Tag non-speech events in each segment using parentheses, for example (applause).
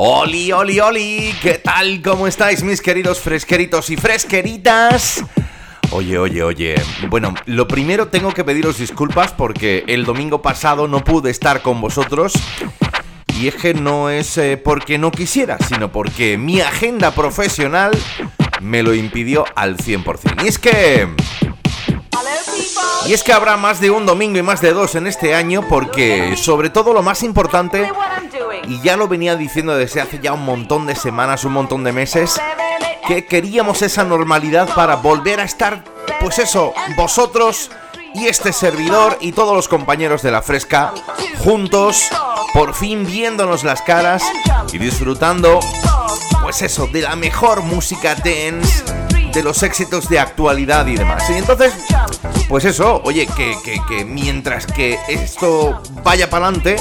Oli, oli, oli, ¿qué tal? ¿Cómo estáis mis queridos fresqueritos y fresqueritas? Oye, oye, oye. Bueno, lo primero tengo que pediros disculpas porque el domingo pasado no pude estar con vosotros. Y es que no es eh, porque no quisiera, sino porque mi agenda profesional me lo impidió al 100%. Y es que... Y es que habrá más de un domingo y más de dos en este año porque sobre todo lo más importante, y ya lo venía diciendo desde hace ya un montón de semanas, un montón de meses, que queríamos esa normalidad para volver a estar, pues eso, vosotros y este servidor y todos los compañeros de la fresca juntos, por fin viéndonos las caras y disfrutando, pues eso, de la mejor música dance, de los éxitos de actualidad y demás. Y entonces, pues eso, oye, que, que, que mientras que esto vaya para adelante,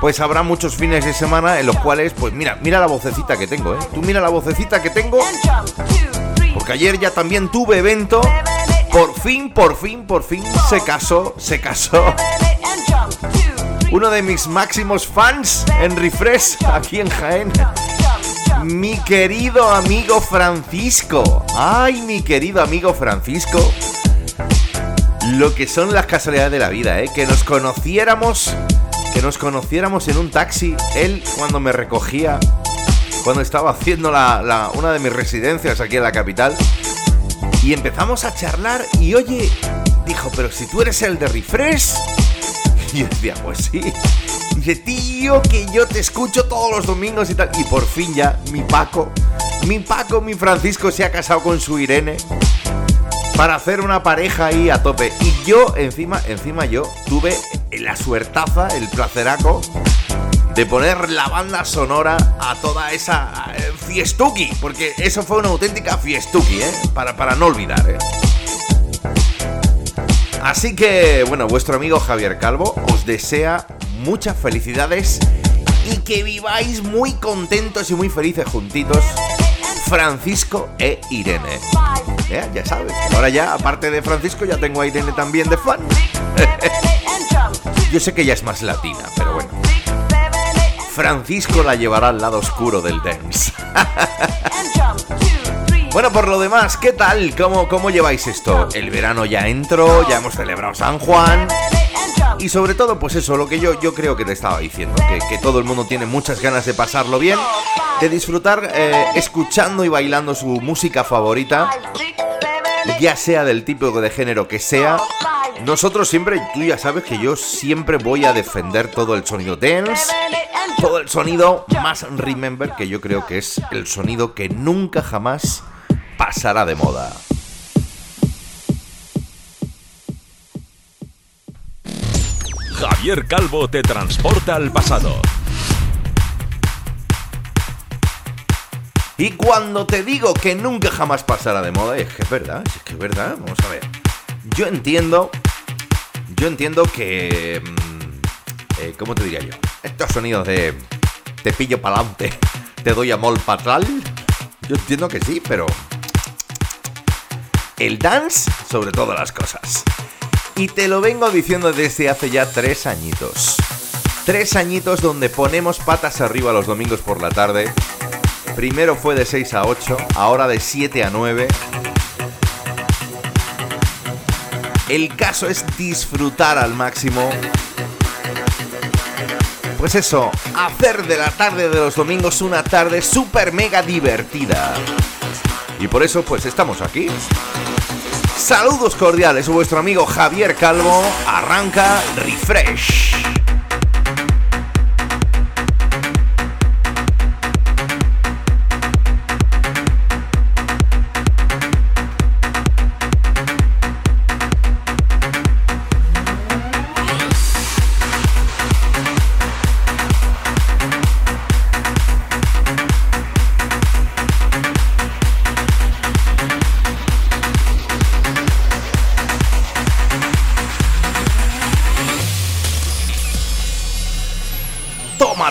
pues habrá muchos fines de semana en los cuales, pues mira, mira la vocecita que tengo, ¿eh? Tú mira la vocecita que tengo. Porque ayer ya también tuve evento. Por fin, por fin, por fin se casó, se casó. Uno de mis máximos fans en Refresh, aquí en Jaén. Mi querido amigo Francisco. Ay, mi querido amigo Francisco. Lo que son las casualidades de la vida, ¿eh? Que nos conociéramos que nos conociéramos en un taxi, él cuando me recogía, cuando estaba haciendo la, una de mis residencias aquí en la capital, y empezamos a charlar y oye, dijo, pero si tú eres el de Refresh, (laughs) y yo decía, pues sí. Dice, tío, que yo te escucho todos los domingos y tal. Y por fin ya, mi Paco, mi Paco, mi Francisco se ha casado con su Irene para hacer una pareja ahí a tope. Y yo, encima, encima yo tuve la suertaza, el placeraco de poner la banda sonora a toda esa eh, fiestuki, porque eso fue una auténtica fiestuki, ¿eh? Para, para no olvidar, ¿eh? Así que, bueno, vuestro amigo Javier Calvo os desea muchas felicidades y que viváis muy contentos y muy felices juntitos Francisco e Irene. ¿Eh? Ya sabes. Ahora ya, aparte de Francisco, ya tengo a Irene también de fan. (laughs) Yo sé que ella es más latina, pero bueno. Francisco la llevará al lado oscuro del dance. (laughs) bueno, por lo demás, ¿qué tal? ¿Cómo, ¿Cómo lleváis esto? El verano ya entró, ya hemos celebrado San Juan. Y sobre todo, pues eso, lo que yo, yo creo que te estaba diciendo, que, todo el mundo tiene muchas ganas de pasarlo bien, de disfrutar eh, escuchando y bailando su música favorita, ya sea del tipo de género que sea. Nosotros siempre, tú ya sabes que yo siempre voy a defender todo el sonido dance, todo el sonido más remember, que yo creo que es el sonido que nunca jamás pasará de moda. Javier Calvo te transporta al pasado. Y cuando te digo que nunca jamás pasará de moda, es que es verdad, es que es verdad, vamos a ver. Yo entiendo, yo entiendo que... Mm, eh, ¿Cómo te diría yo? Estos sonidos de te pillo para (laughs) te doy amor patral. Yo entiendo que sí, pero... El dance sobre todas las cosas. Y te lo vengo diciendo desde hace ya tres añitos. Tres añitos donde ponemos patas arriba los domingos por la tarde. Primero fue de 6 a 8, ahora de 7 a 9. El caso es disfrutar al máximo. Pues eso, hacer de la tarde de los domingos una tarde súper mega divertida. Y por eso pues estamos aquí. Saludos cordiales, vuestro amigo Javier Calvo. Arranca Refresh.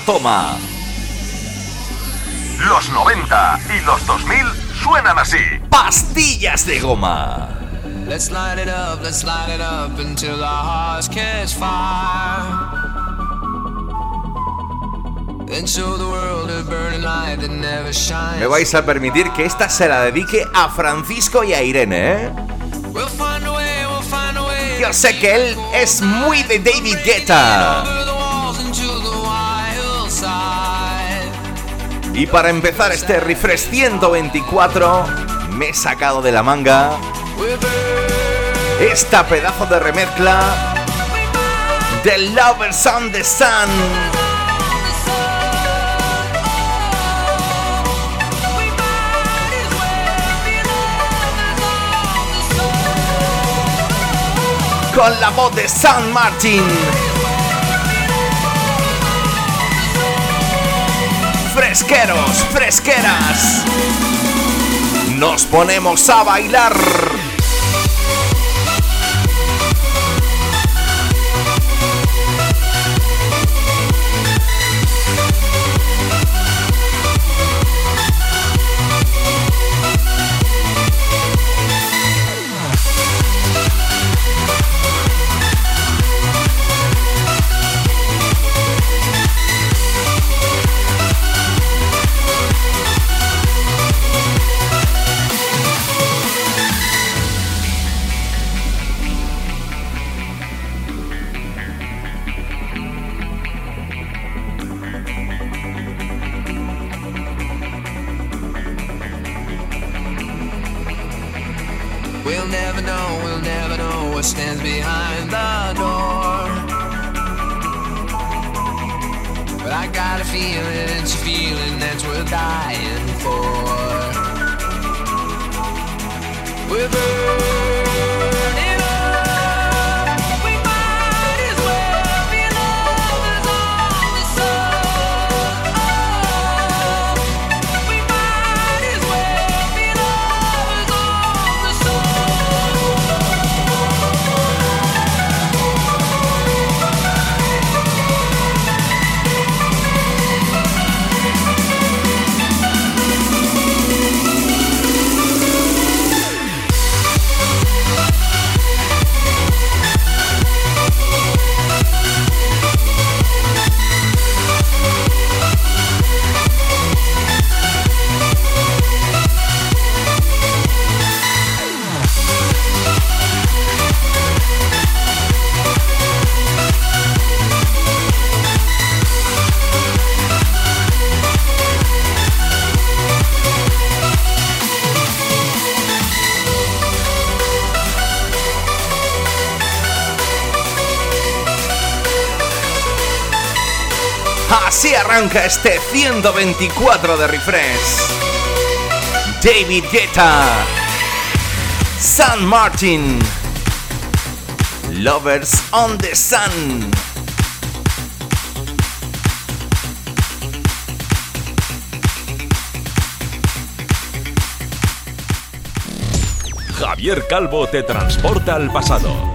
Toma. Los 90 y los 2000 suenan así. Pastillas de goma. Let's light it up, let's light it up until our hearts catch fire. And show the world a burning light that never shines. Me vais a permitir que esta se la dedique a Francisco y a Irene, ¿eh? Yo sé que él es muy de David Guetta. Y para empezar este refresh 124, me he sacado de la manga esta pedazo de remezcla de Lovers on the Sun. Con la voz de San Martin. Fresqueros, fresqueras. Nos ponemos a bailar. Arranca este 124 de refresh. David Guetta, San Martin, Lovers on the Sun. Javier Calvo te transporta al pasado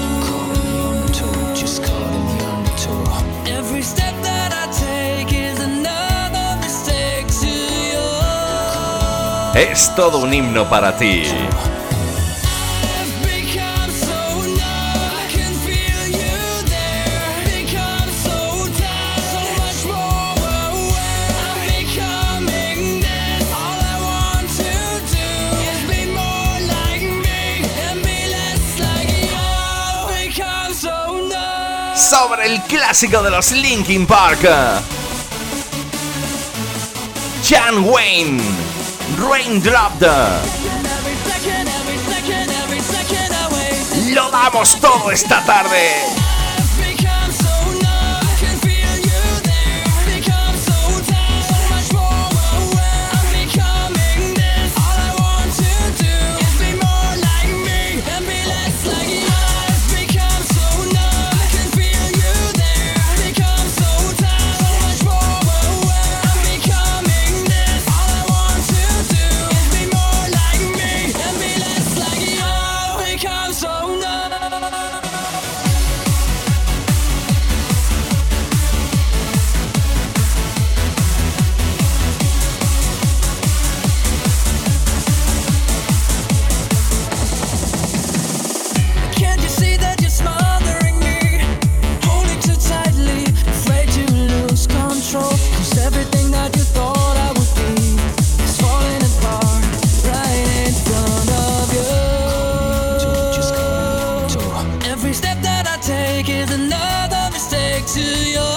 es todo un himno para ti. sobre el clásico de los Linkin Park. Jan Wayne. Raindrop. Lo damos todo esta tarde. is another mistake to your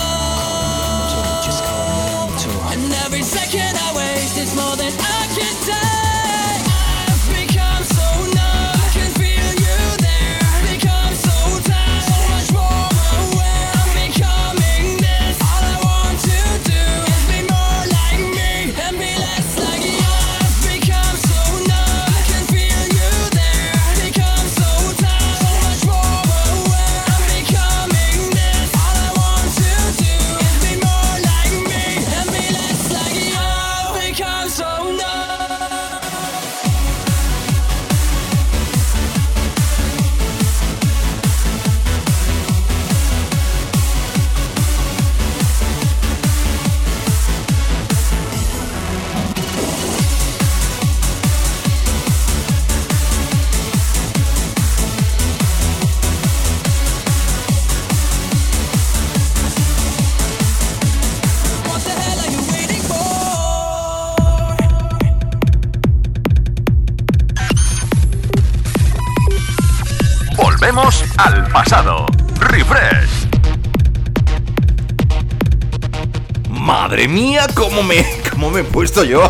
cómo me, (laughs) cómo me he puesto yo.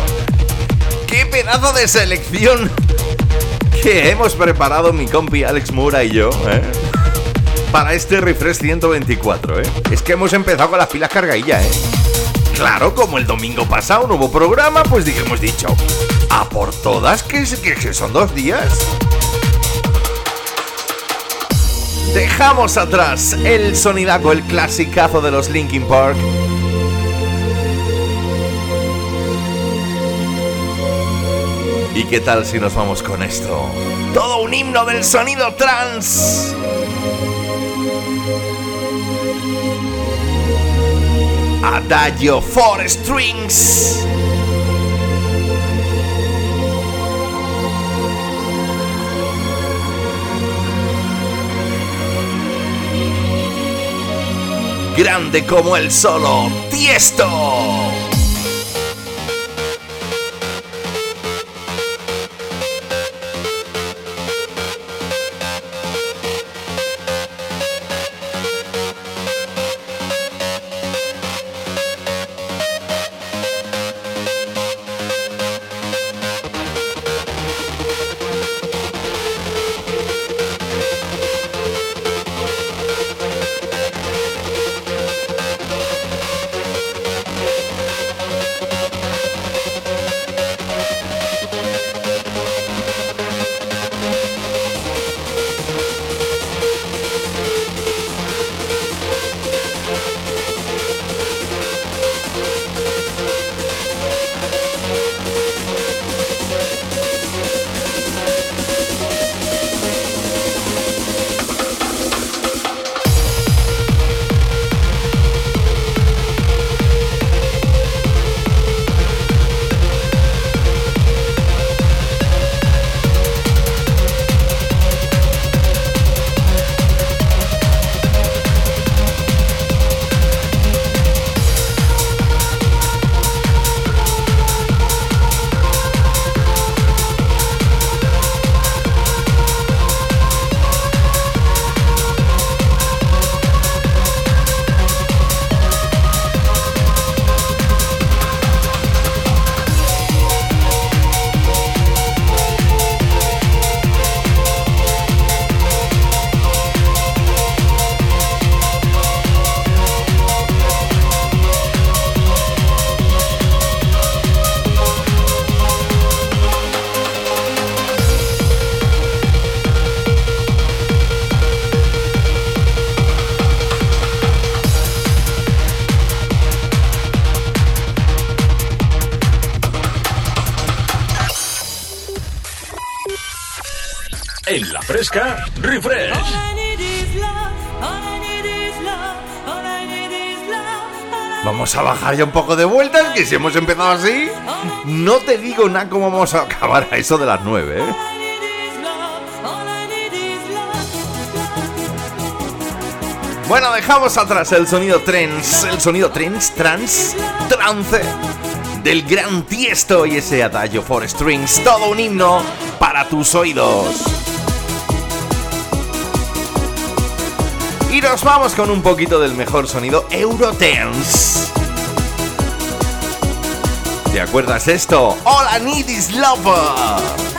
¡Qué pedazo de selección! Que hemos preparado mi compi Alex Mura y yo, ¿eh? Para este refresh 124, ¿eh? Es que hemos empezado con las pilas cargadillas, ¿eh? Claro, como el domingo pasado no hubo programa, pues hemos dicho, a por todas, que, que, que son dos días. Dejamos atrás el sonidaco, el clasicazo de los Linkin Park ¿Y qué tal si nos vamos con esto? Todo un himno del sonido trans. Adagio for Strings. Grande como el solo, tiesto. Bajar un poco de vueltas, que si hemos empezado así, no te digo nada cómo vamos a acabar a eso de las 9, ¿eh? Bueno, dejamos atrás el sonido trance, el sonido trance, trans, trance del gran tiesto y ese adagio for strings, todo un himno para tus oídos. Y nos vamos con un poquito del mejor sonido Eurodance. ¿Te acuerdas esto? ¡Hola, is Lover!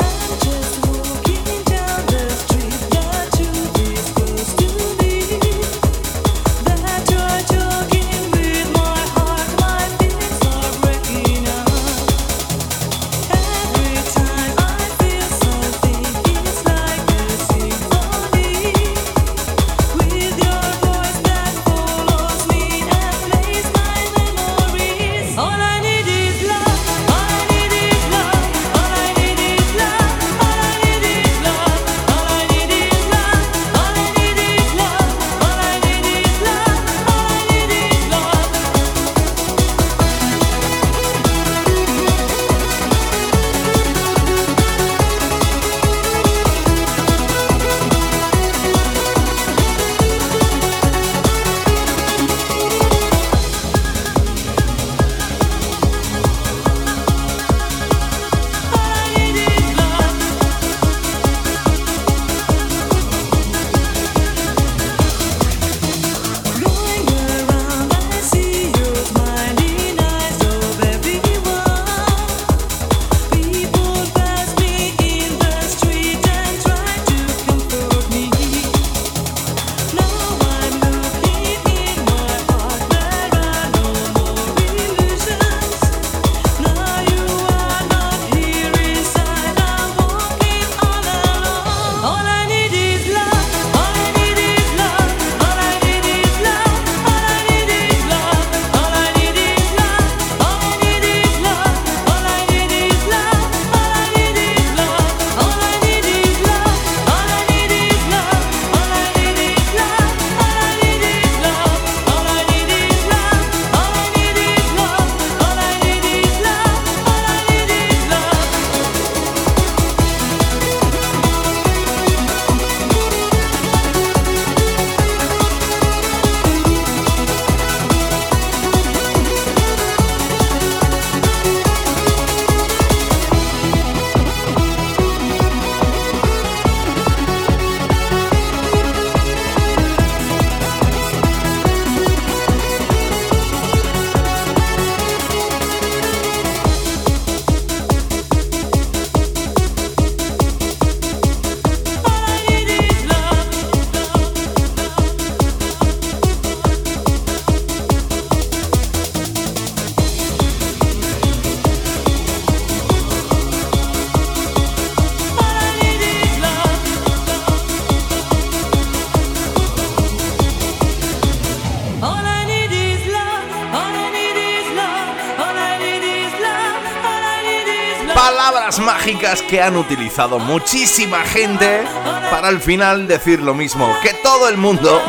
Mágicas que han utilizado muchísima gente para al final decir lo mismo, que todo el mundo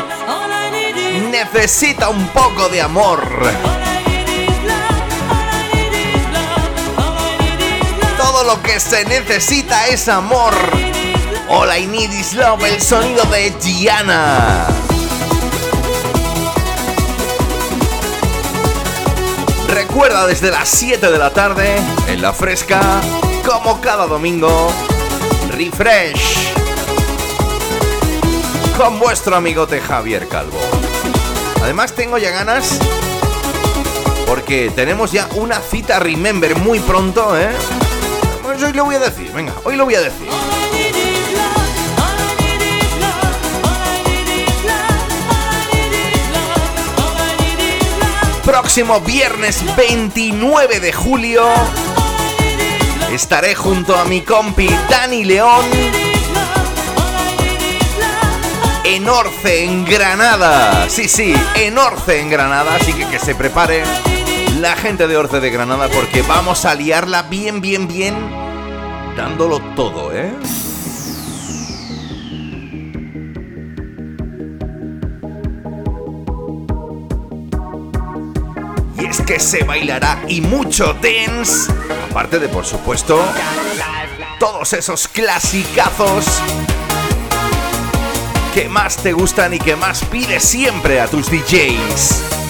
necesita un poco de amor. Todo lo que se necesita es amor. All I need is love, el sonido de Gianna. Recuerda desde las 7 de la tarde, en la fresca, como cada domingo, refresh. Con vuestro amigote Javier Calvo. Además tengo ya ganas porque tenemos ya una cita Remember muy pronto, ¿eh? Pues hoy lo voy a decir, venga, hoy lo voy a decir. Próximo viernes 29 de julio estaré junto a mi compi Dani León en Orce, en Granada. Sí, sí, en Orce, en Granada. Así que que se prepare la gente de Orce de Granada porque vamos a liarla bien, bien, bien, dándolo todo, ¿eh? Que se bailará y mucho dance. Aparte de, por supuesto, todos esos clasicazos que más te gustan y que más pides siempre a tus DJs.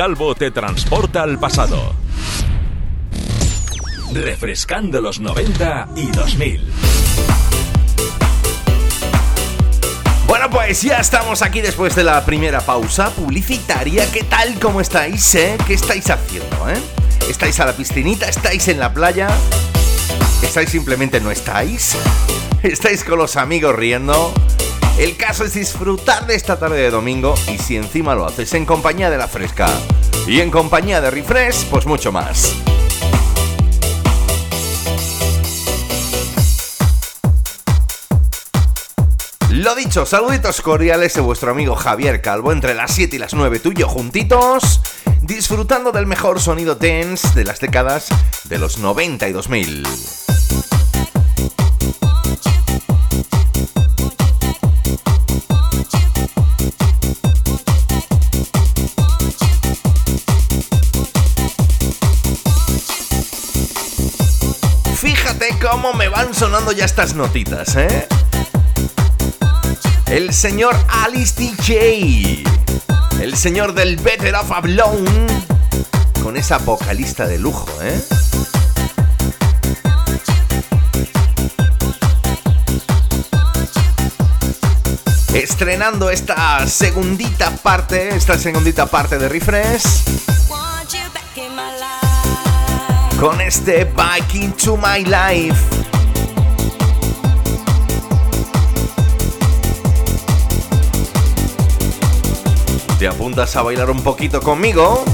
Calvo te transporta al pasado. Refrescando los 90 y 2000. Bueno, pues ya estamos aquí después de la primera pausa publicitaria. ¿Qué tal? ¿Cómo estáis? Eh? ¿Qué estáis haciendo? Eh? ¿Estáis a la piscinita? ¿Estáis en la playa? ¿Estáis simplemente no estáis? ¿Estáis con los amigos riendo? El caso es disfrutar de esta tarde de domingo y si encima lo haces en compañía de la fresca y en compañía de Refresh, pues mucho más. Lo dicho, saluditos cordiales de vuestro amigo Javier Calvo entre las 7 y las 9 tuyo juntitos, disfrutando del mejor sonido dance de las décadas de los 90 y 2000. Me van sonando ya estas notitas, ¿eh? El señor Alice DJ. El señor del Better of. Con esa vocalista de lujo, ¿eh? Estrenando esta segundita parte, esta segundita parte de Refresh. Con este Back into My Life. ¿Te apuntas a bailar un poquito conmigo?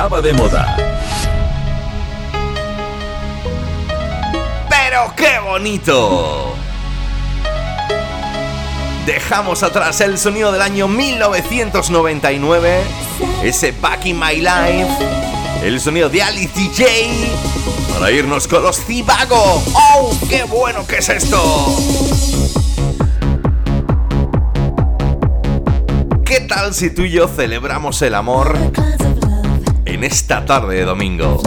Estaba de moda. Pero qué bonito. Dejamos atrás el sonido del año 1999, ese Back in My Life, el sonido de Alice DJ, para irnos con los Zivago. ¡Oh, qué bueno que es esto! ¿Qué tal si tú y yo celebramos el amor en esta tarde de domingo?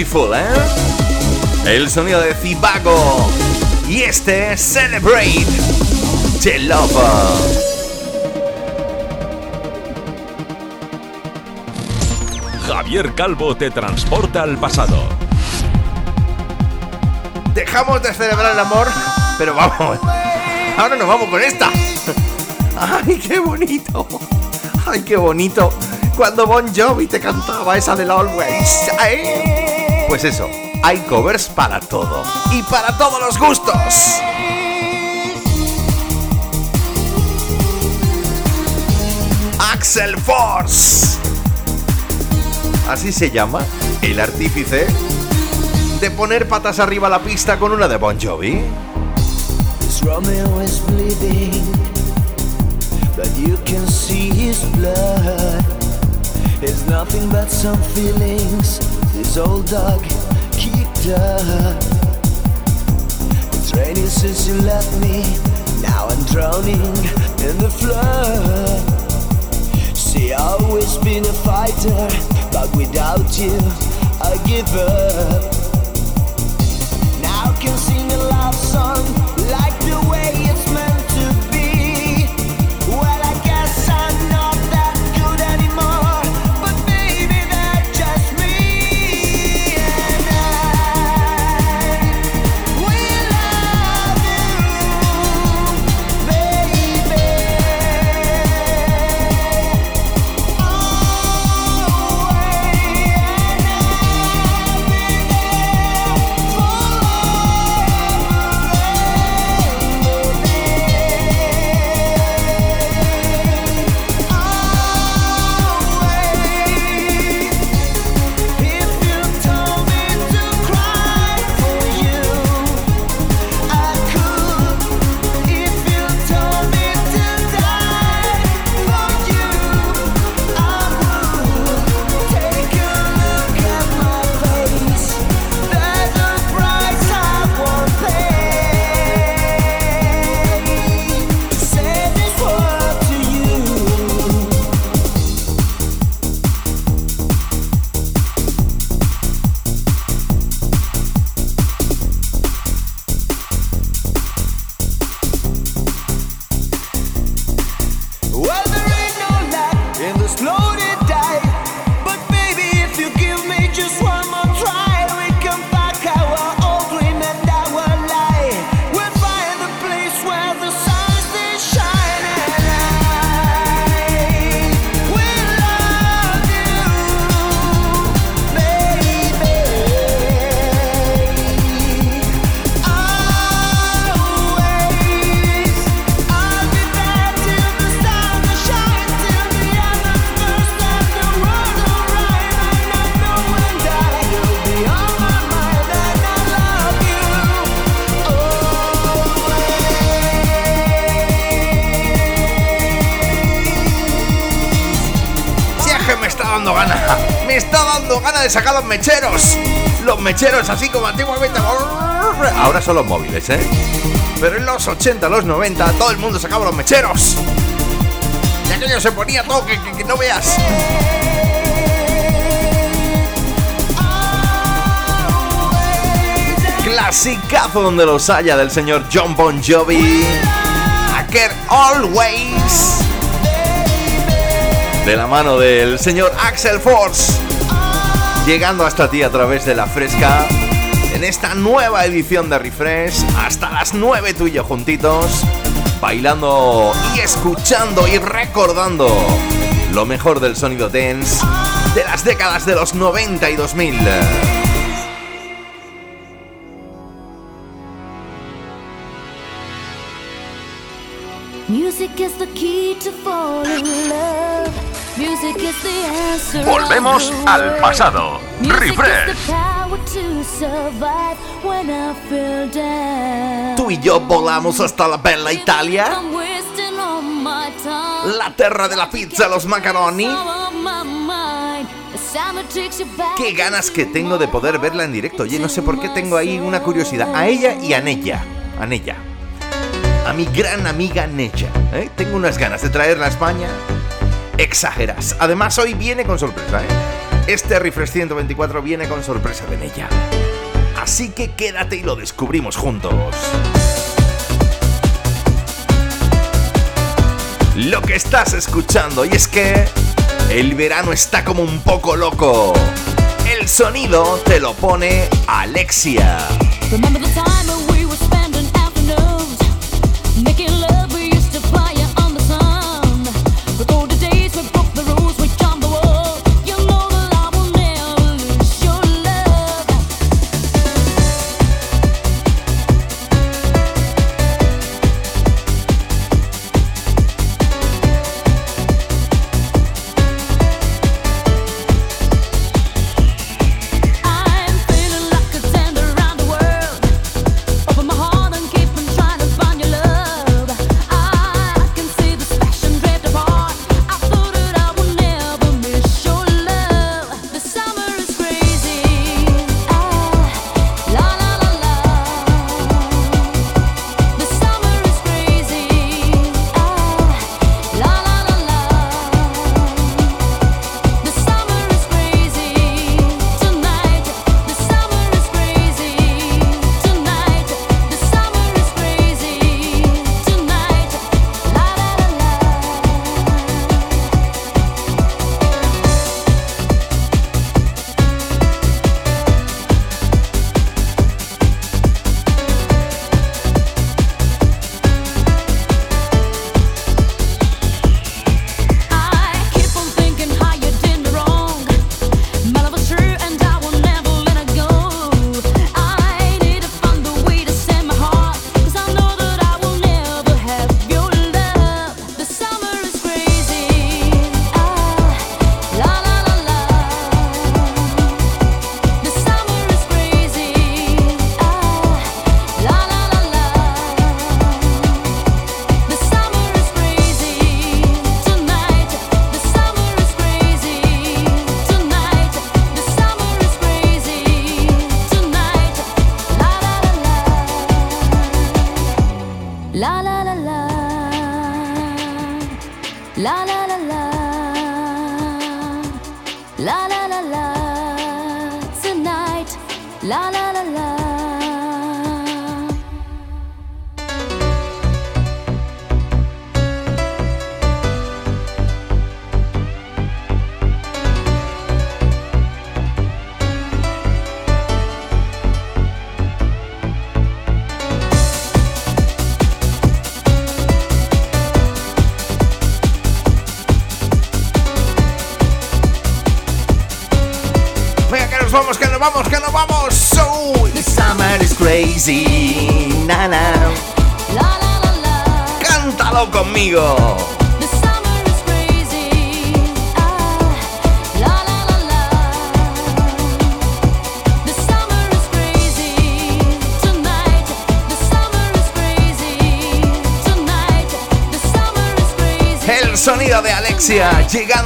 Beautiful, ¿eh? El sonido de Zivago. Y este es Celebrate the Love. Javier Calvo te transporta al pasado. Dejamos de celebrar el amor, pero vamos. Ahora nos vamos con esta. ¡Ay, qué bonito! ¡Ay, qué bonito! Cuando Bon Jovi te cantaba esa del Always. ¡Ay! Pues eso, hay covers para todo. Y para todos los gustos. Axel Force. Así se llama el artífice de poner patas arriba la pista con una de Bon Jovi. But you can see his blood. It's nothing but some feelings. This old dog kicked up. It's raining since you left me. Now I'm drowning in the flood. See, I've always been a fighter, but without you, I give up. Now I can sing a love song like the way it's sacar los mecheros. Los mecheros, así como antiguamente. Ahora son los móviles, ¿eh? Pero en los 80, los 90, todo el mundo sacaba los mecheros. Y aquello se ponía todo que, que- que no veas. Clasicazo donde los haya del señor John Bon Jovi. Aquel Always de la mano del señor Axel Force, llegando hasta ti a través de la fresca en esta nueva edición de Refresh, hasta las 9 tú y yo juntitos, bailando y escuchando y recordando lo mejor del sonido dance de las décadas de los 90 y 2000. Music. Volvemos al pasado. Music Refresh. is the power to survive when I feel down. Tú y yo volamos hasta la bella Italia, la terra de la pizza, los macaroni. Qué ganas que tengo de poder verla en directo. Oye, no sé por qué tengo ahí una curiosidad. A ella y a Nella. A Nella. A mi gran amiga Nella. ¿eh? Tengo unas ganas de traerla a España. Exageras. Además, hoy viene con sorpresa. ¿eh? Este Refresh 124 viene con sorpresa de Nella. Así que quédate y lo descubrimos juntos. Lo que estás escuchando, y es que el verano está como un poco loco. El sonido te lo pone Alexia.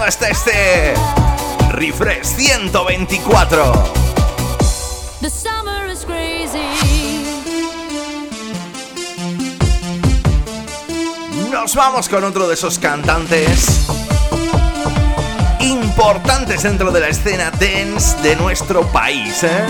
hasta este Refresh 124. Nos vamos con otro de esos cantantes importantes dentro de la escena dance de nuestro país, ¿eh?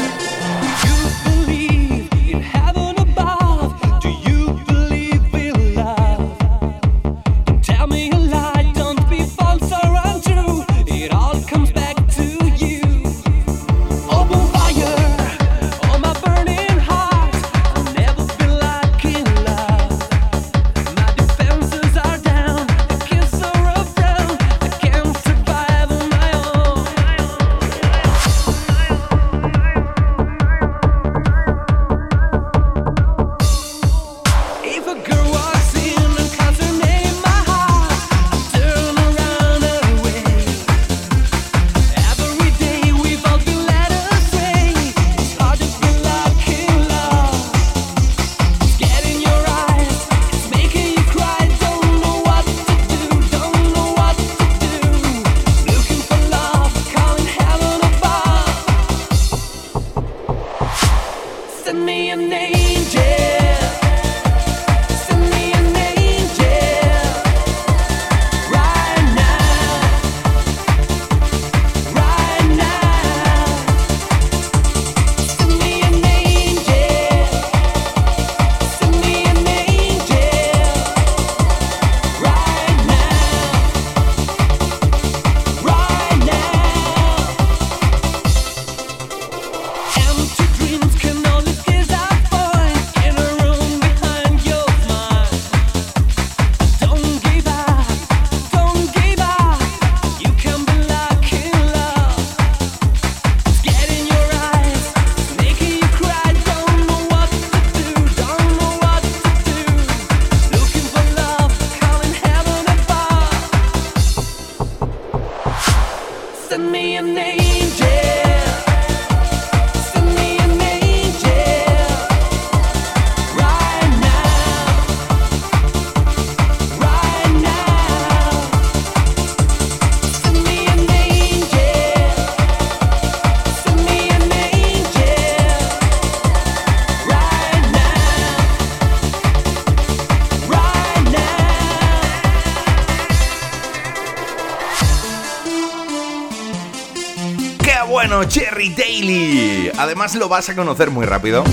Además lo vas a conocer muy rápido,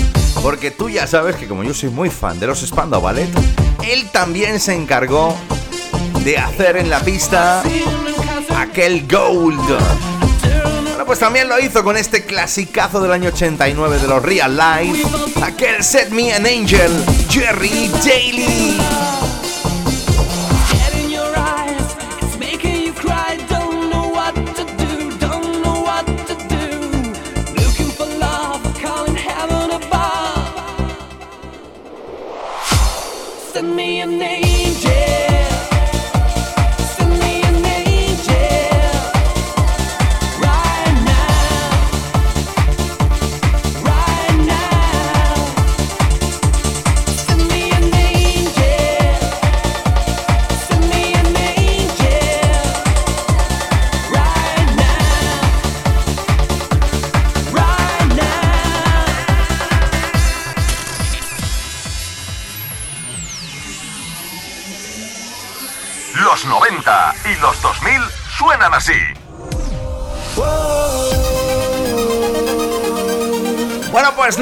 porque tú ya sabes que como yo soy muy fan de los Spandau Ballet, él también se encargó de hacer en la pista aquel Gold. Bueno, pues también lo hizo con este clasicazo del año 89 de los Real Life, aquel Set Me an Angel, Jerry Daly.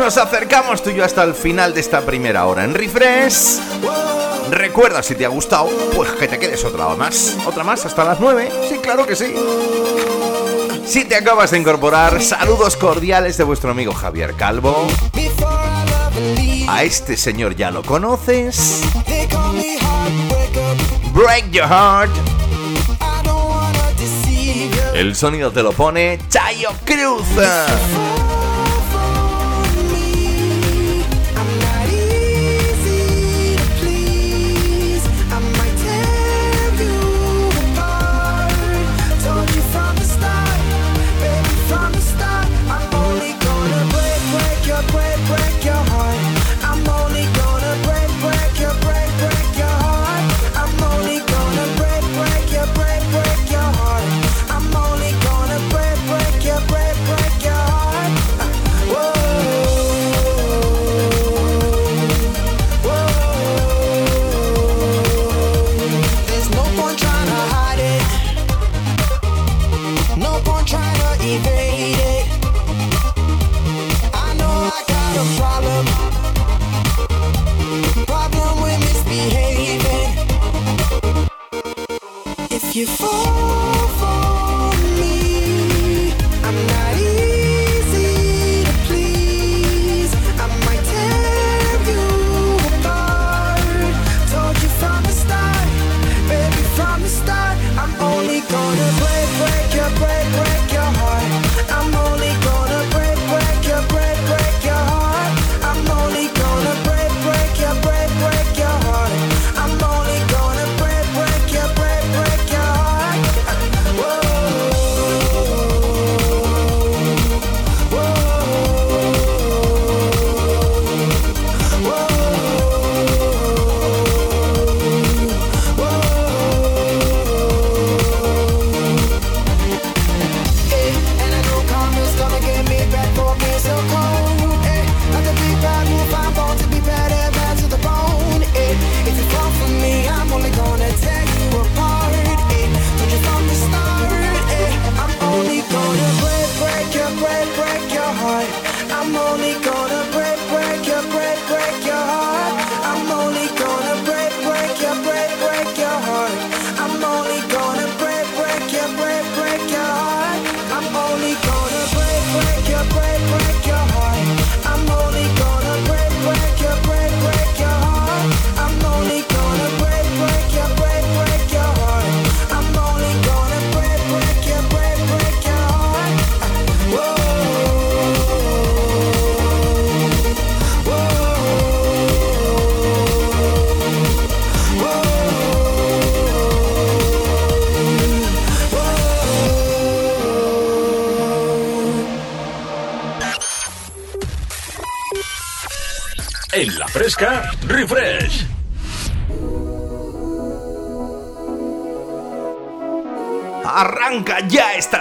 Nos acercamos tú y yo hasta el final de esta primera hora en Refresh. Recuerda, si te ha gustado, pues que te quedes otra más. ¿Otra más hasta las 9? Sí, claro que sí. Si te acabas de incorporar, saludos cordiales de vuestro amigo Javier Calvo. A este señor ya lo conoces. Break Your Heart. El sonido te lo pone Chayo Cruz.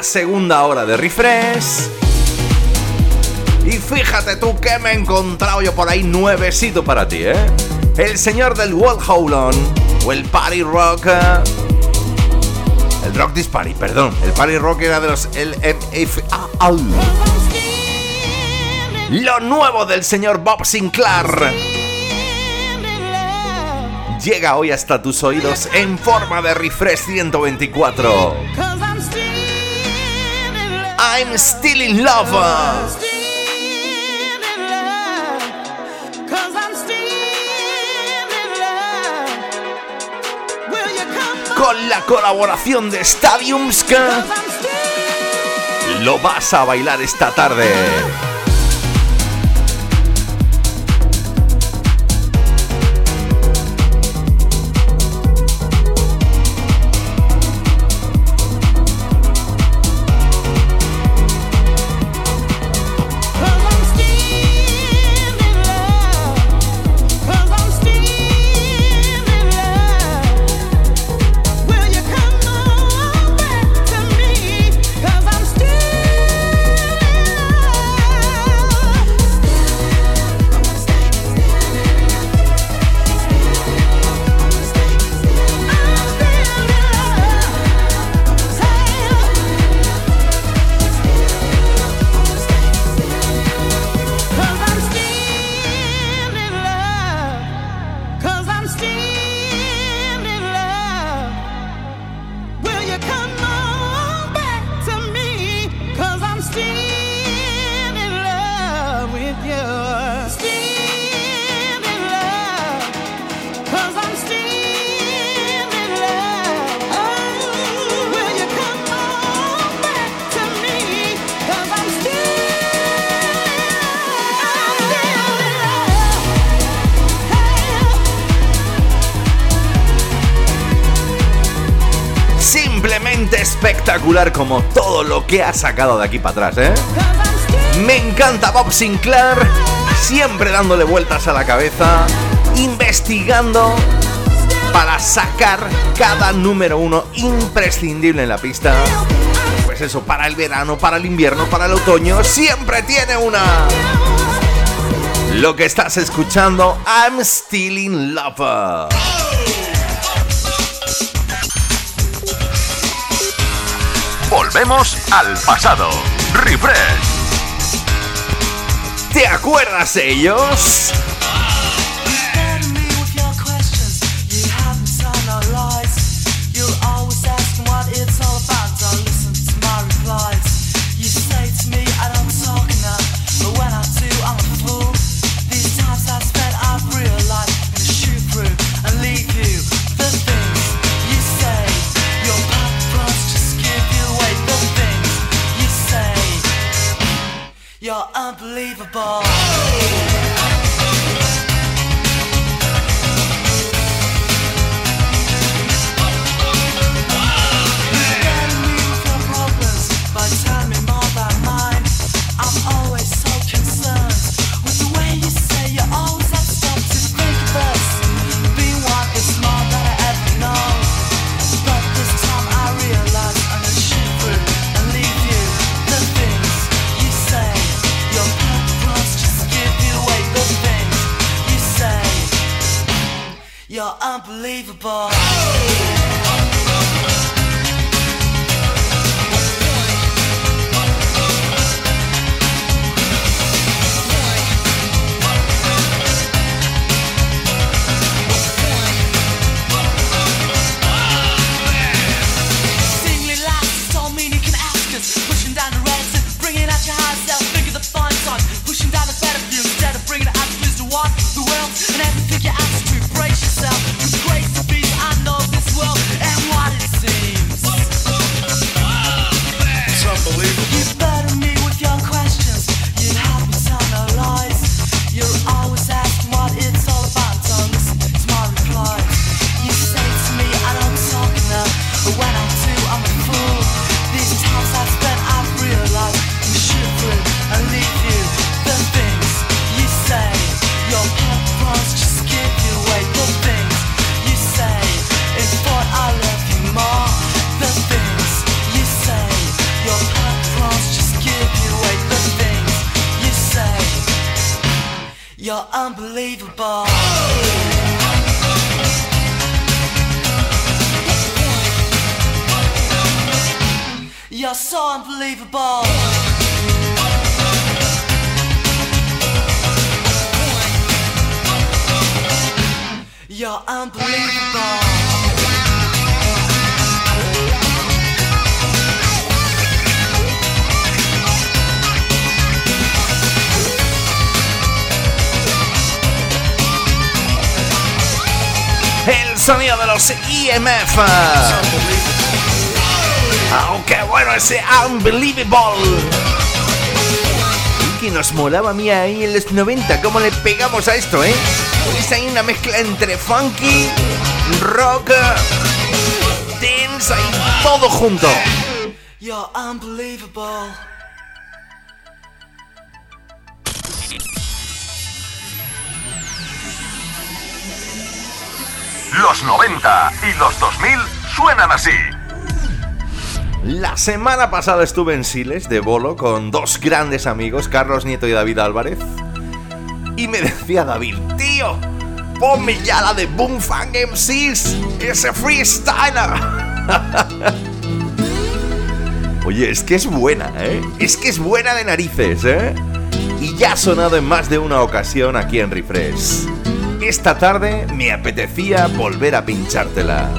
Segunda hora de refresh. Y fíjate tú que me he encontrado yo por ahí nuevecito para ti, ¿eh? El señor del Wall Howlon o el Party Rock. El Rock This Party, perdón. El Party Rock era de los LMFAO. Lo nuevo del señor Bob Sinclair. Llega hoy hasta tus oídos en forma de refresh 124. I'm still in love. Con la colaboración de Stadiums que lo vas a bailar esta tarde. Como todo lo que ha sacado de aquí para atrás, ¿eh? Me encanta Bob Sinclair, siempre dándole vueltas a la cabeza, investigando para sacar cada número uno imprescindible en la pista. Pues eso, para el verano, para el invierno, para el otoño, siempre tiene una. Lo que estás escuchando, I'm Still in Love. Al pasado. Refresh. ¿Te acuerdas ellos? Unbelievable. Unbelievable. Y que nos molaba a mí ahí en los 90. ¿Cómo le pegamos a esto, eh? Es ahí una mezcla entre funky, rock, dance, ahí todo junto. You're unbelievable. Los 90 y los 2000 suenan así. La semana pasada estuve en Siles de bolo con dos grandes amigos, Carlos Nieto y David Álvarez. Y me decía David, tío, ponme ya la de Boom Fang MCs, ese freestyler. (laughs) Oye, es que es buena, ¿eh? Es que es buena de narices, ¿eh? Y ya ha sonado en más de una ocasión aquí en Refresh. Esta tarde me apetecía volver a pinchártela.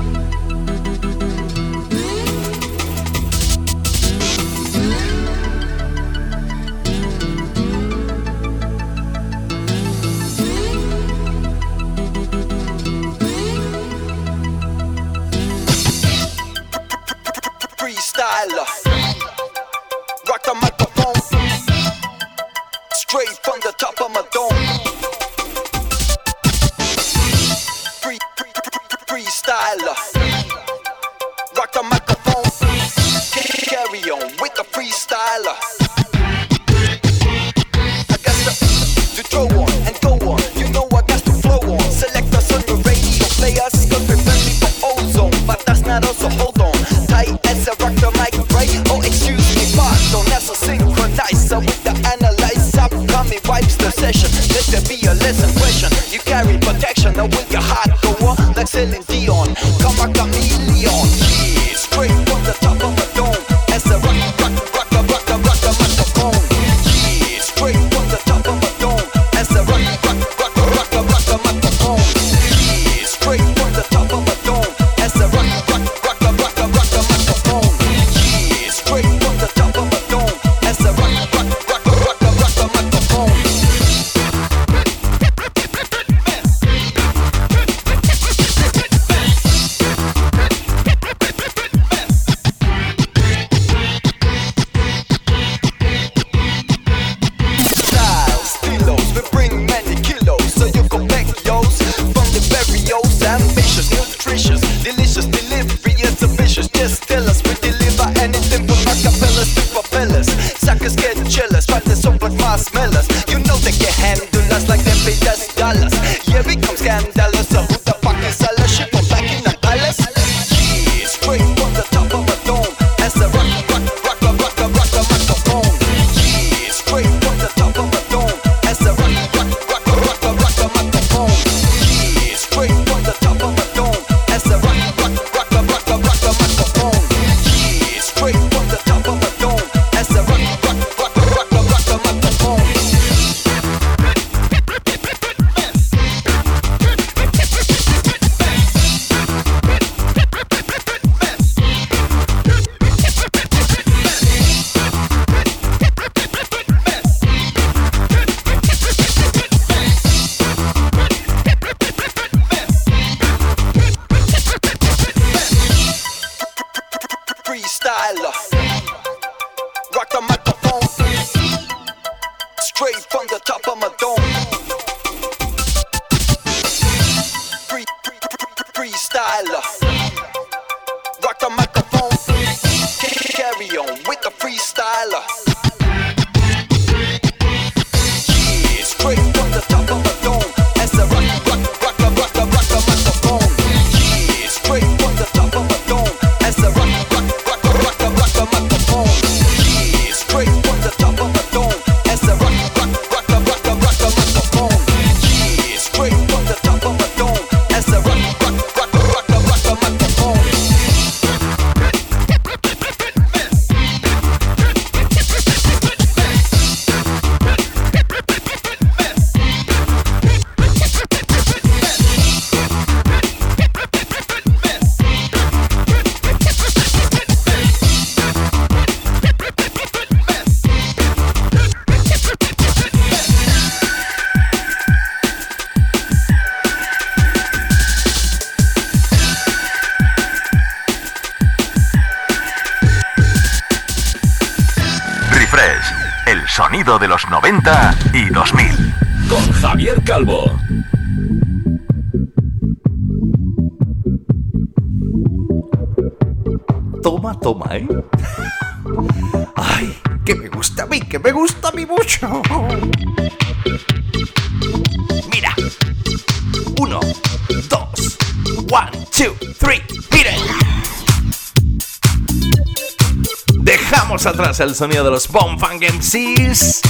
el sonido de los Bomb Funk MCs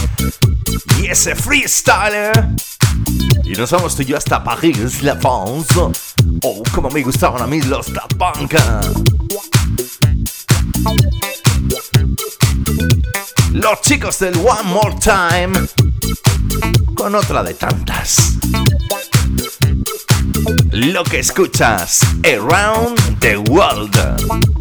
y ese freestyler. Y nos vamos tú y yo hasta París, la France. Oh, como me gustaban a mí los Da Punk. Los chicos del One More Time con otra de tantas. Lo que escuchas, Around the World.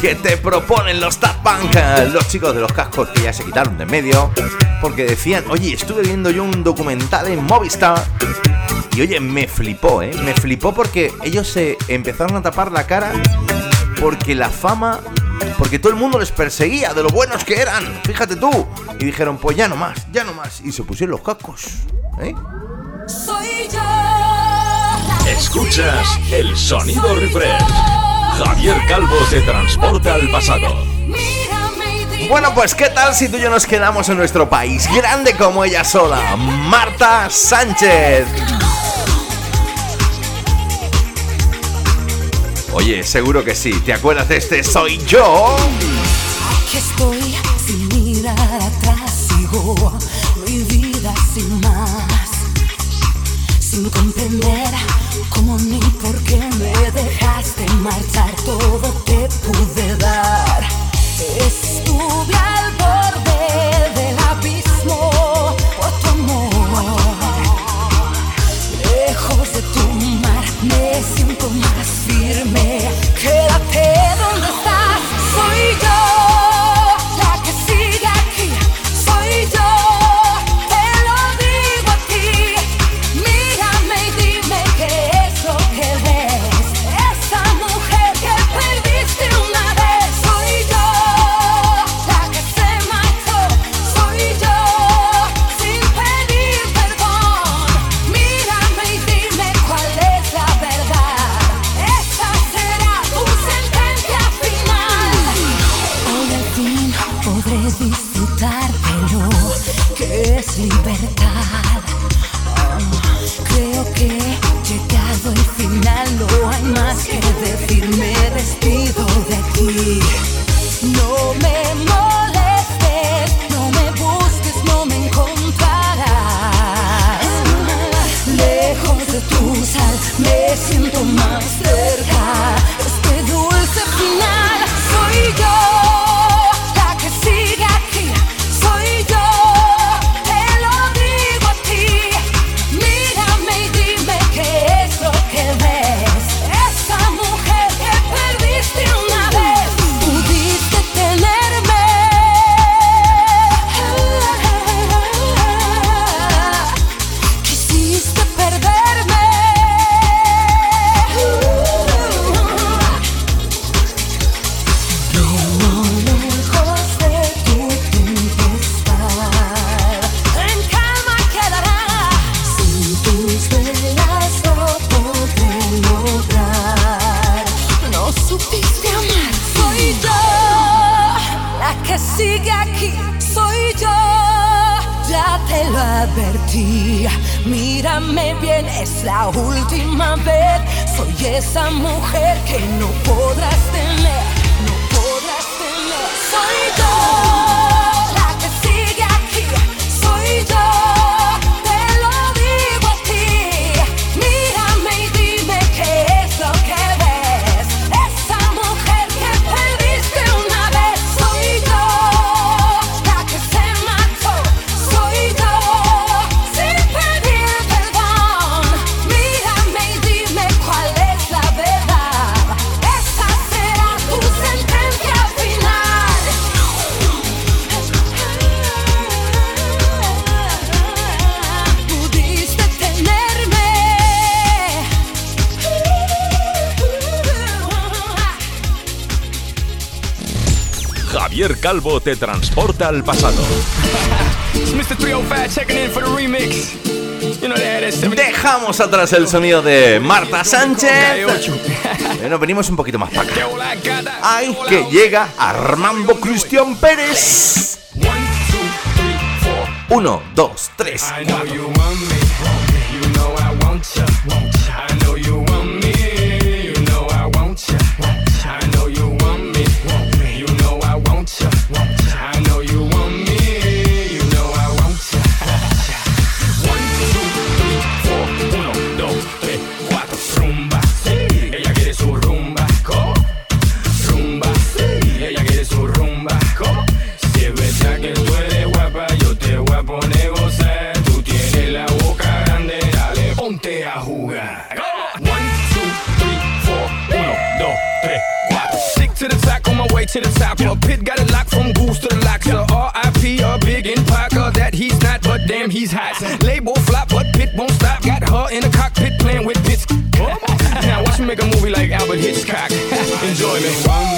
Que te proponen los Daft Punk, los chicos de los cascos que ya se quitaron de en medio, porque decían, oye, estuve viendo yo un documental en Movistar y oye, me flipó, ¿eh? Me flipó porque ellos se empezaron a tapar la cara porque la fama, porque todo el mundo les perseguía de lo buenos que eran, fíjate tú. Y dijeron, pues ya no más, ya no más. Y se pusieron los cascos, ¿eh? Soy yo. escuchas el sonido refresh. Javier Calvo te transporta al pasado. Bueno, pues qué tal si tú y yo nos quedamos en nuestro país, grande como ella sola, Marta Sánchez. Oye, seguro que sí, ¿te acuerdas de este Soy yo? Aquí estoy sin mirar atrás, sigo mi vida sin más, sin comprender cómo ni por qué me dejaste marchar, todo te pude dar. Calvo te transporta al pasado. Dejamos atrás el sonido de Marta Sánchez. Bueno, venimos un poquito más para acá. ¡Ay, que llega Armando Cristian Pérez! 1, 2, 3, 4. these hats. Label flop, but pit won't stop. Got her in the cockpit playing with bits. now watch me make a movie like Albert Hitchcock. (laughs) Enjoy me.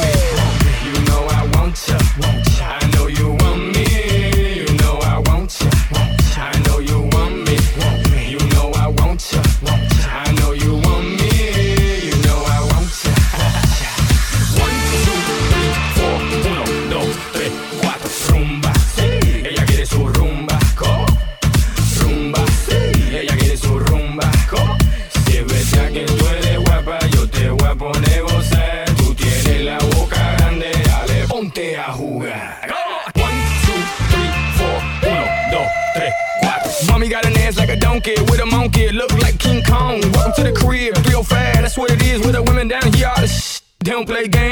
down, hear the shit. Don't play games.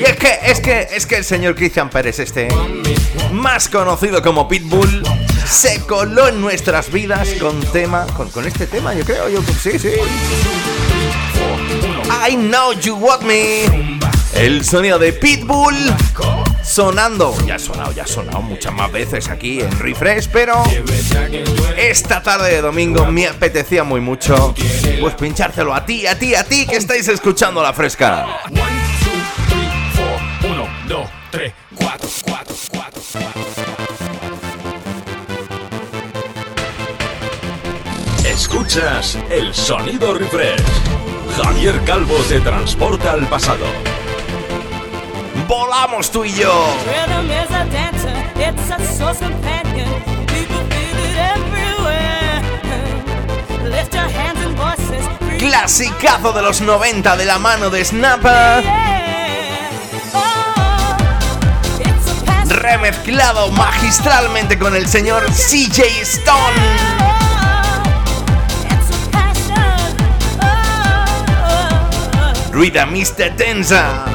y es que, es que, es que el señor Christian Pérez, este más conocido como Pitbull, se coló en nuestras vidas con tema, con, con este tema, yo creo, yo sí, sí. I know you want me. El sonido de Pitbull sonando. Ya ha sonado, ya ha sonado muchas más veces aquí en Refresh, pero esta tarde de domingo me apetecía muy mucho pues pinchártelo a ti, a ti, a ti que estáis escuchando la fresca. 1, 2, 3, 4, Escuchas el sonido refresh. Javier Calvo te transporta al pasado volamos tú y yo. (laughs) Clasicazo de los 90 de la mano de Snapper. Remezclado magistralmente con el señor CJ Stone. Ruida Mr. Tensa.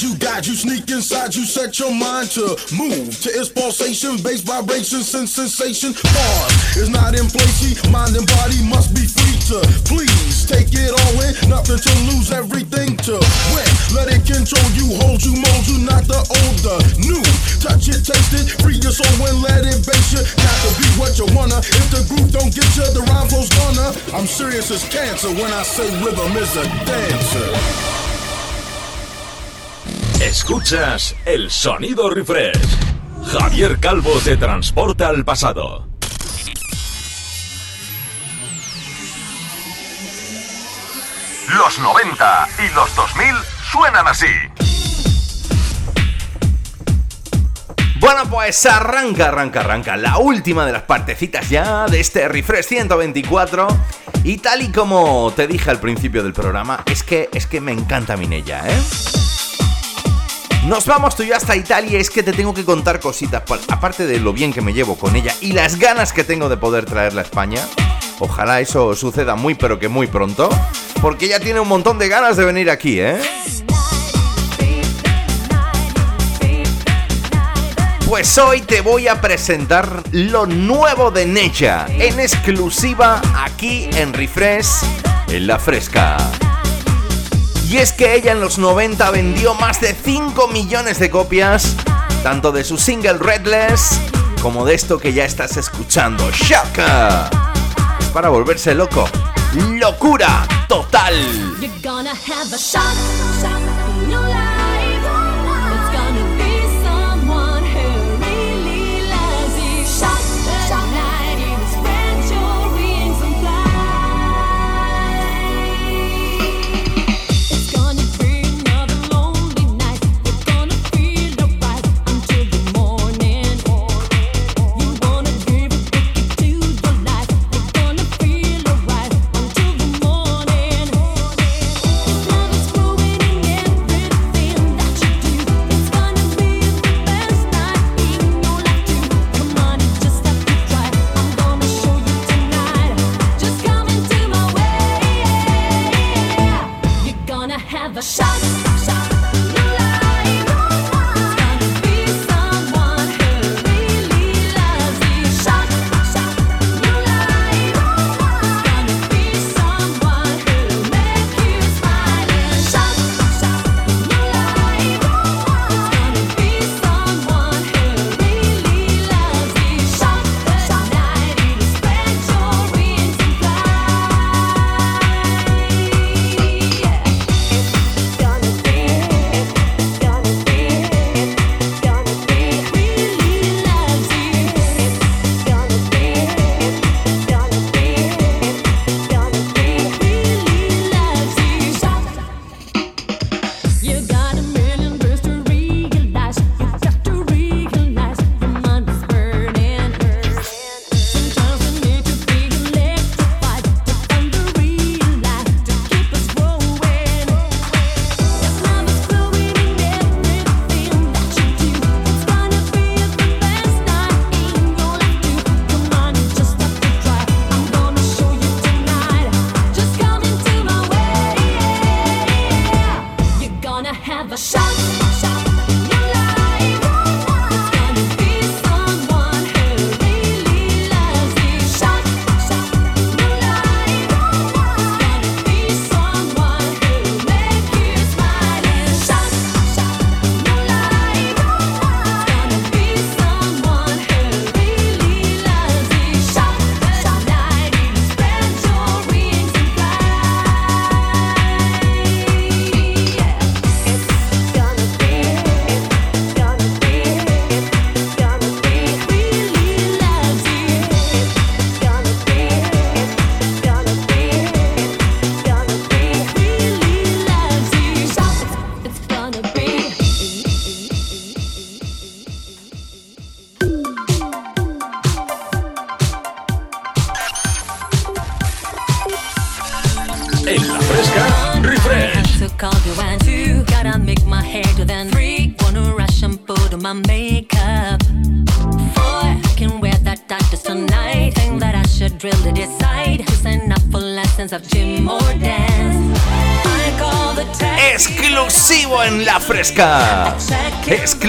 You, guide you, sneak inside you, set your mind to move to its pulsation, bass vibrations and sensation. Pause is not in place, mind and body must be free to please take it all in, nothing to lose, everything to win. Let it control you, hold you, mold you, not the old, the new. Touch it, taste it, free your soul and let it base you. Got to be what you wanna. If the groove don't get you, the rhyme flow's gonna. I'm serious as cancer when I say rhythm is a dancer. Escuchas el sonido refresh. Javier Calvo te transporta al pasado. Los 90 y los 2000 suenan así. Bueno, pues arranca, arranca, arranca la última de las partecitas ya de este Refresh 124. Y tal y como te dije al principio del programa, es que, es que me encanta Minella, ¿eh? Nos vamos tú y yo hasta Italia, es que te tengo que contar cositas, pa- aparte de lo bien que me llevo con ella y las ganas que tengo de poder traerla a España. Ojalá eso suceda muy pero que muy pronto, porque ella tiene un montón de ganas de venir aquí, ¿eh? Pues hoy te voy a presentar lo nuevo de Necha, en exclusiva aquí en Refresh, en La Fresca. Y es que ella en los 90 vendió más de 5 millones de copias, tanto de su single Redless como de esto que ya estás escuchando, Shaka. Es para volverse loco. Locura total.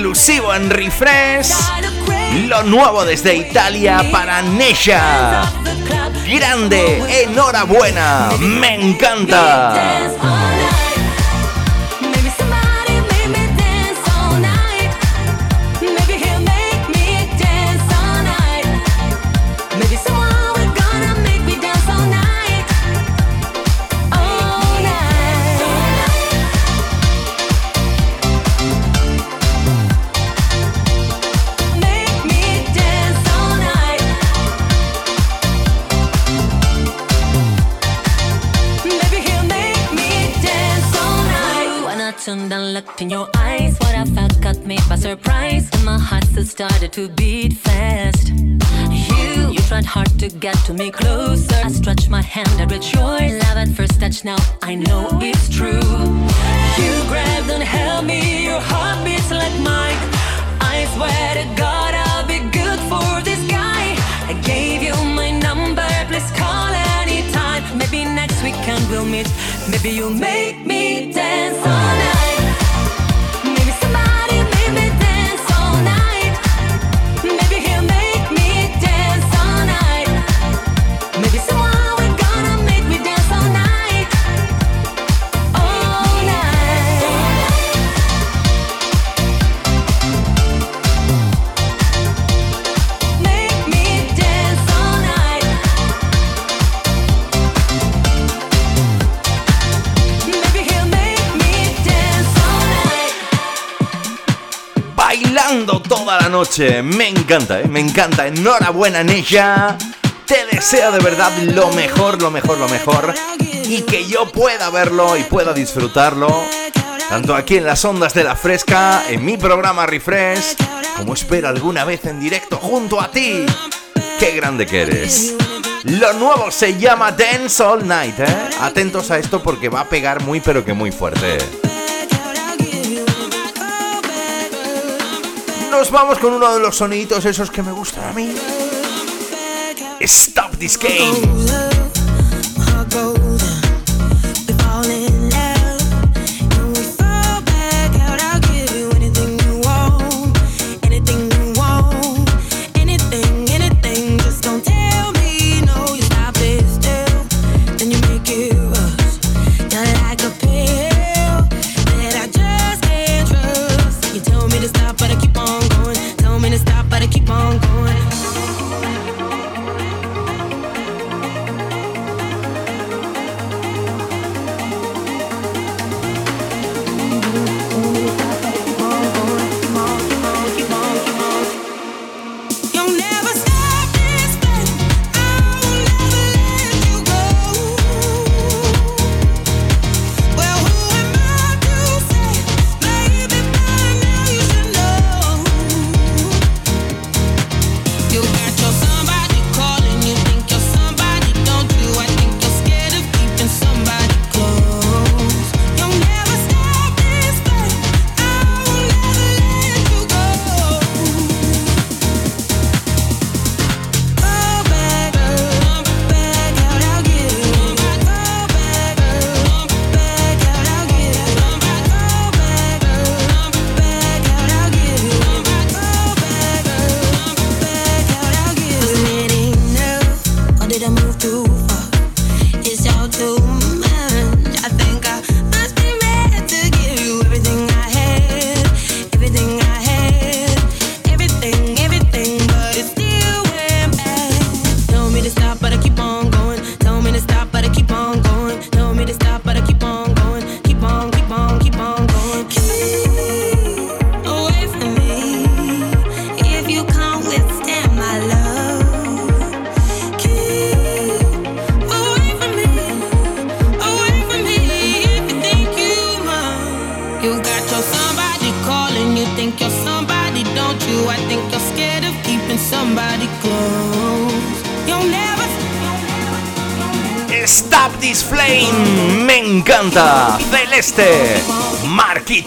Exclusivo en Refresh. Lo nuevo desde Italia para Nesha. Grande, enhorabuena. Me encanta. Hard to get to me closer. I stretch my hand I reach yours. Love at first touch, now I know it's true. You grabbed and held me, your heart beats like mine. I swear to God, I'll be good for this guy. I gave you my number, please call anytime. Maybe next weekend we'll meet. Maybe you'll make me Me encanta, ¿eh? me encanta. Enhorabuena, Nesha. Te deseo de verdad lo mejor, lo mejor, lo mejor. Y que yo pueda verlo y pueda disfrutarlo. Tanto aquí en las ondas de la fresca, en mi programa Refresh, como espero alguna vez en directo junto a ti. ¡Qué grande que eres! Lo nuevo se llama Dance All Night, ¿eh? Atentos a esto porque va a pegar muy pero que muy fuerte. Nos vamos con uno de los soniditos esos que me gustan a mí. Stop this game.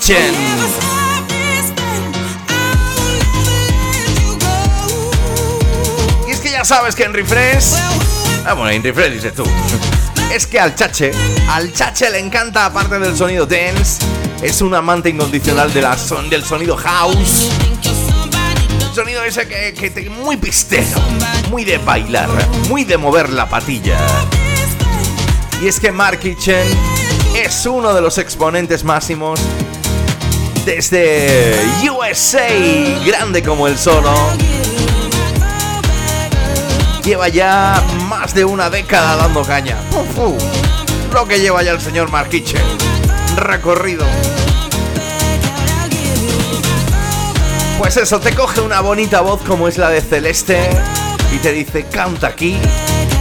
Y es que ya sabes que en Refresh. Ah, bueno, en Refresh dices tú. Es que al chache, al chache le encanta, aparte del sonido dance, es un amante incondicional de la del sonido house. Sonido ese que, que te, muy pistero, muy de bailar, muy de mover la patilla. Y es que Mark Kitchen es uno de los exponentes máximos desde USA, grande como el solo. Lleva ya más de una década dando caña. Lo que lleva ya el señor Mark Kitchen. Recorrido. Pues eso, te coge una bonita voz como es la de Celeste y te dice, canta aquí,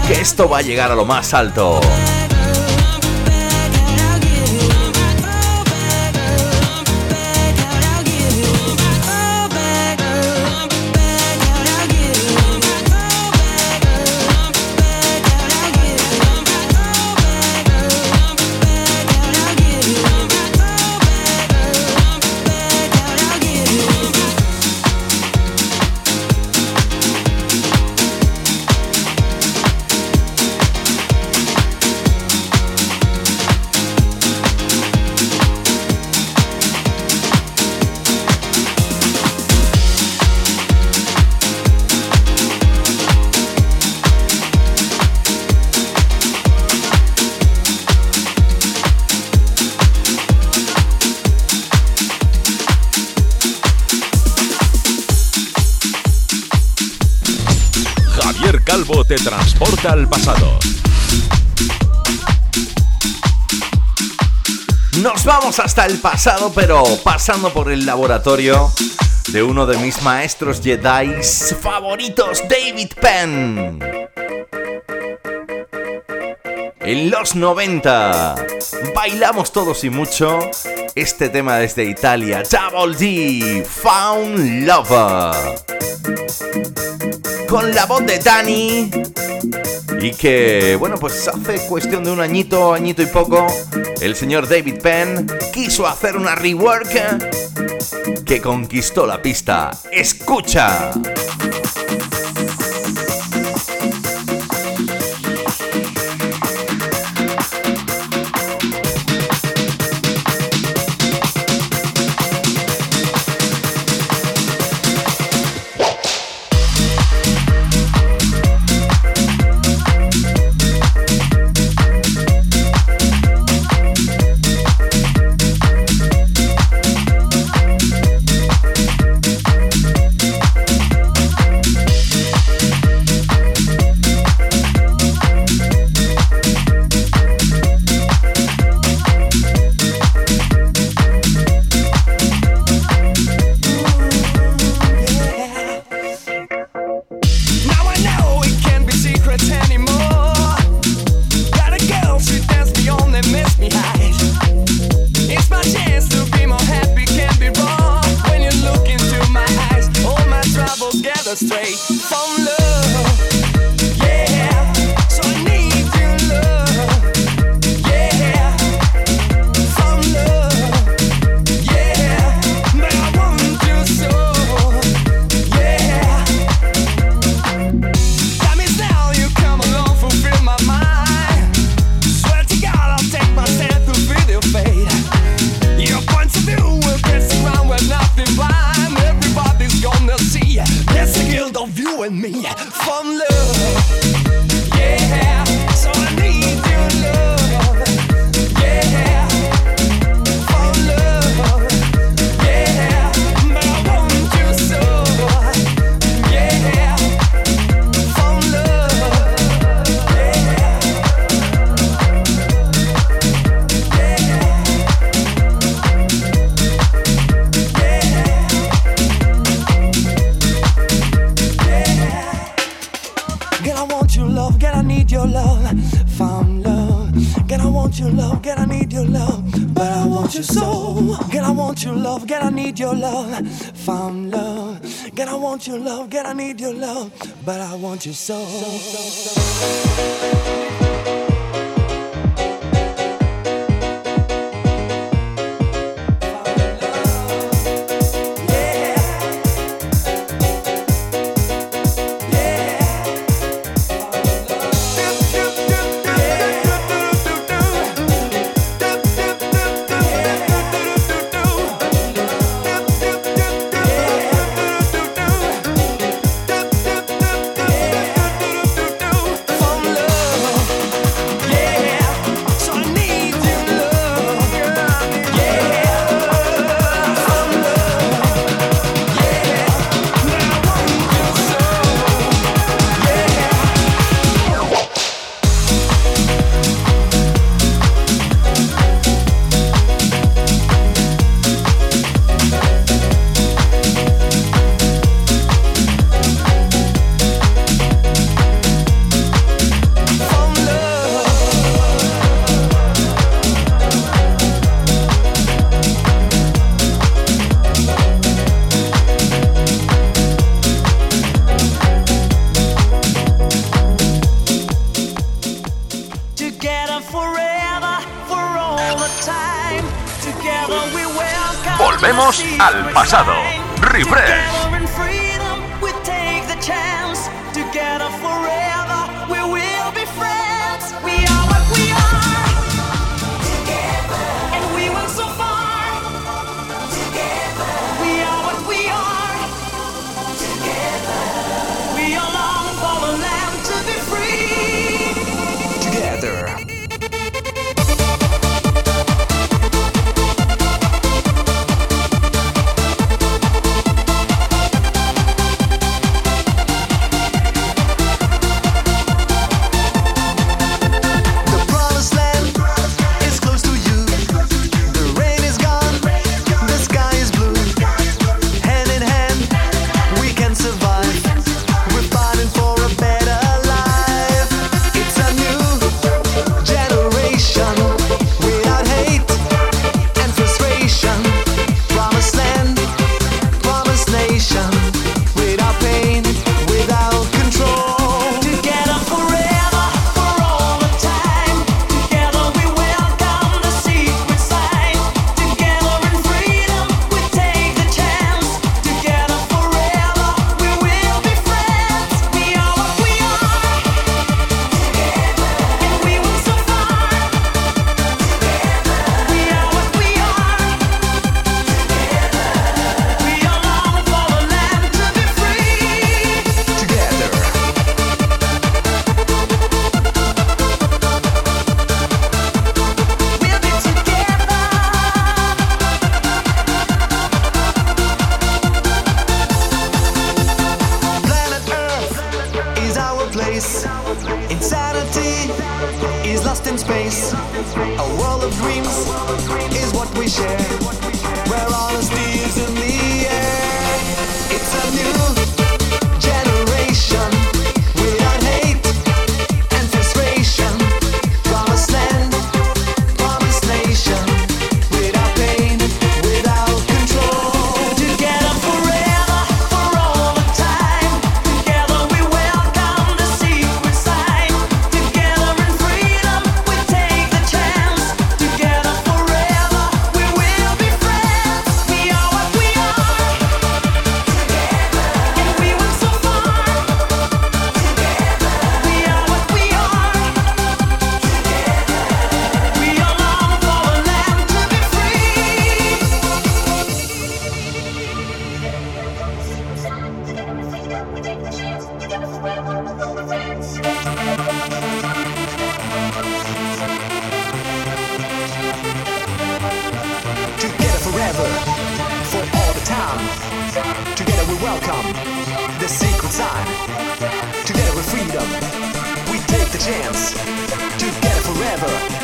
que esto va a llegar a lo más alto. El pasado, pero pasando por el laboratorio de uno de mis maestros Jedi favoritos, David Penn. En los 90 bailamos todos y mucho este tema desde Italia, Double D, Found Lover. Con la voz de Dani y que, bueno, pues hace cuestión de un añito, añito y poco, el señor David Penn quiso hacer una rework que conquistó la pista. Escucha. But I want your soul. chance together forever.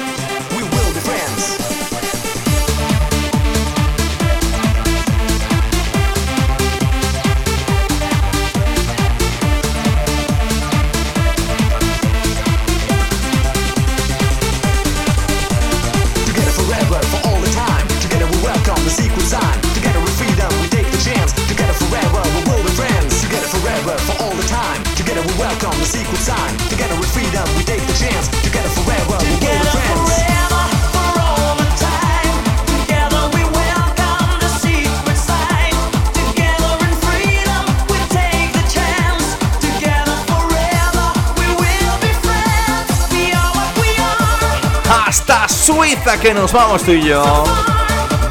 Que nos vamos tú y yo.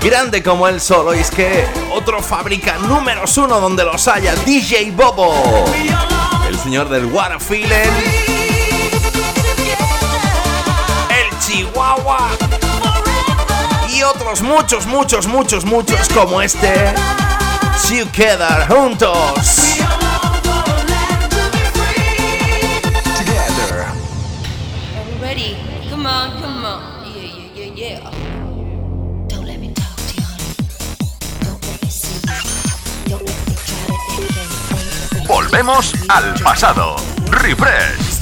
Grande como él solo, y es que otro fábrica números uno donde los haya, DJ Bobo, el señor del What Feeling, el Chihuahua y otros muchos, muchos, muchos, muchos como este. Si quedar juntos. Al pasado. Refresh.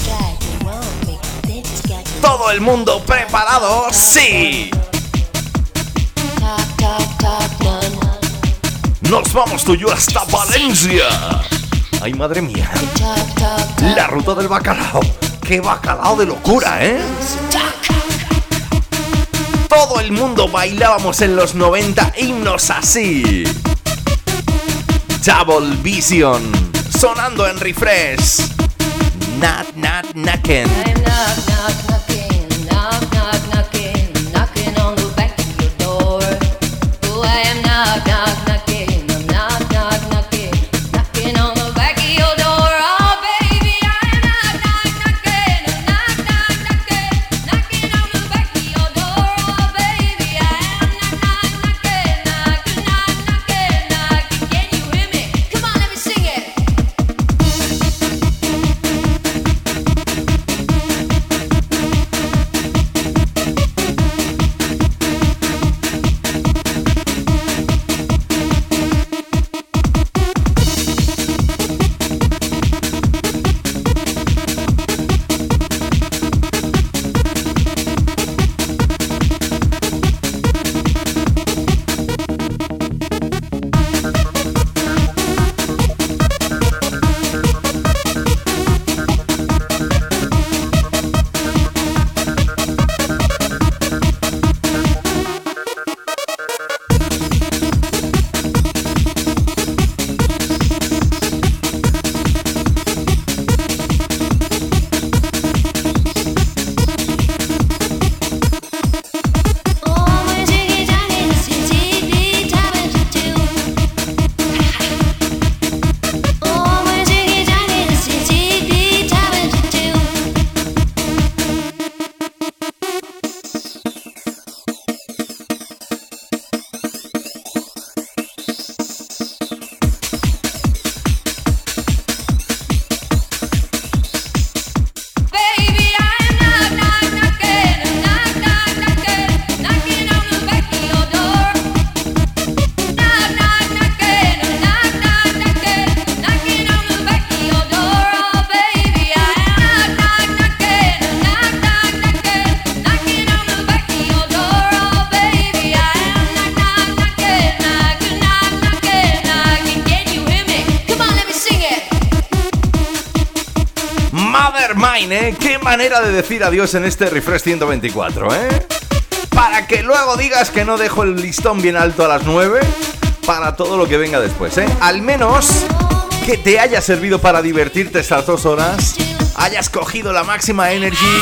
¿Todo el mundo preparado? Sí. Nos vamos tú y yo hasta Valencia. Ay, madre mía. La ruta del bacalao. Qué bacalao de locura, ¿eh? Todo el mundo bailábamos en los 90 himnos así. Double Vision sonando en refresh. Nat, nat, naken. Manera de decir adiós en este Refresh 124, ¿eh? Para que luego digas que no dejo el listón bien alto a las 9 para todo lo que venga después, ¿eh? Al menos que te haya servido para divertirte estas dos horas, hayas cogido la máxima energy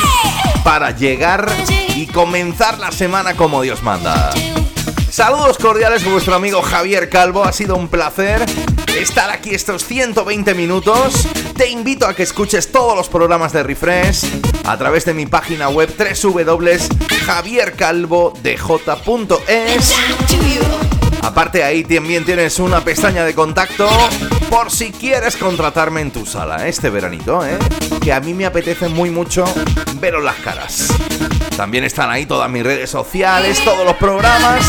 para llegar y comenzar la semana como Dios manda. Saludos cordiales de vuestro amigo Javier Calvo, ha sido un placer estar aquí estos 120 minutos. Te invito a que escuches todos los programas de Refresh a través de mi página web www.javiercalvodj.es. Aparte ahí también tienes una pestaña de contacto por si quieres contratarme en tu sala este veranito, ¿eh? Que a mí me apetece muy mucho veros las caras. También están ahí todas mis redes sociales, todos los programas.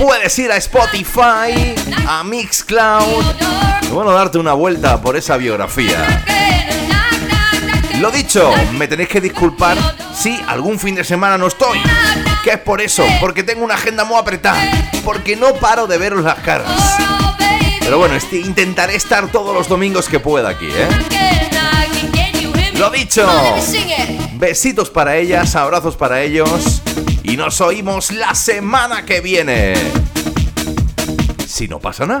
Puedes ir a Spotify, a Mixcloud bueno, darte una vuelta por esa biografía. Lo dicho, me tenéis que disculpar si algún fin de semana no estoy. Que es por eso, porque tengo una agenda muy apretada, porque no paro de veros las caras. Pero bueno, este- intentaré estar todos los domingos que pueda aquí, ¿eh? Lo dicho, besitos para ellas, abrazos para ellos y nos oímos la semana que viene. Si no pasa nada.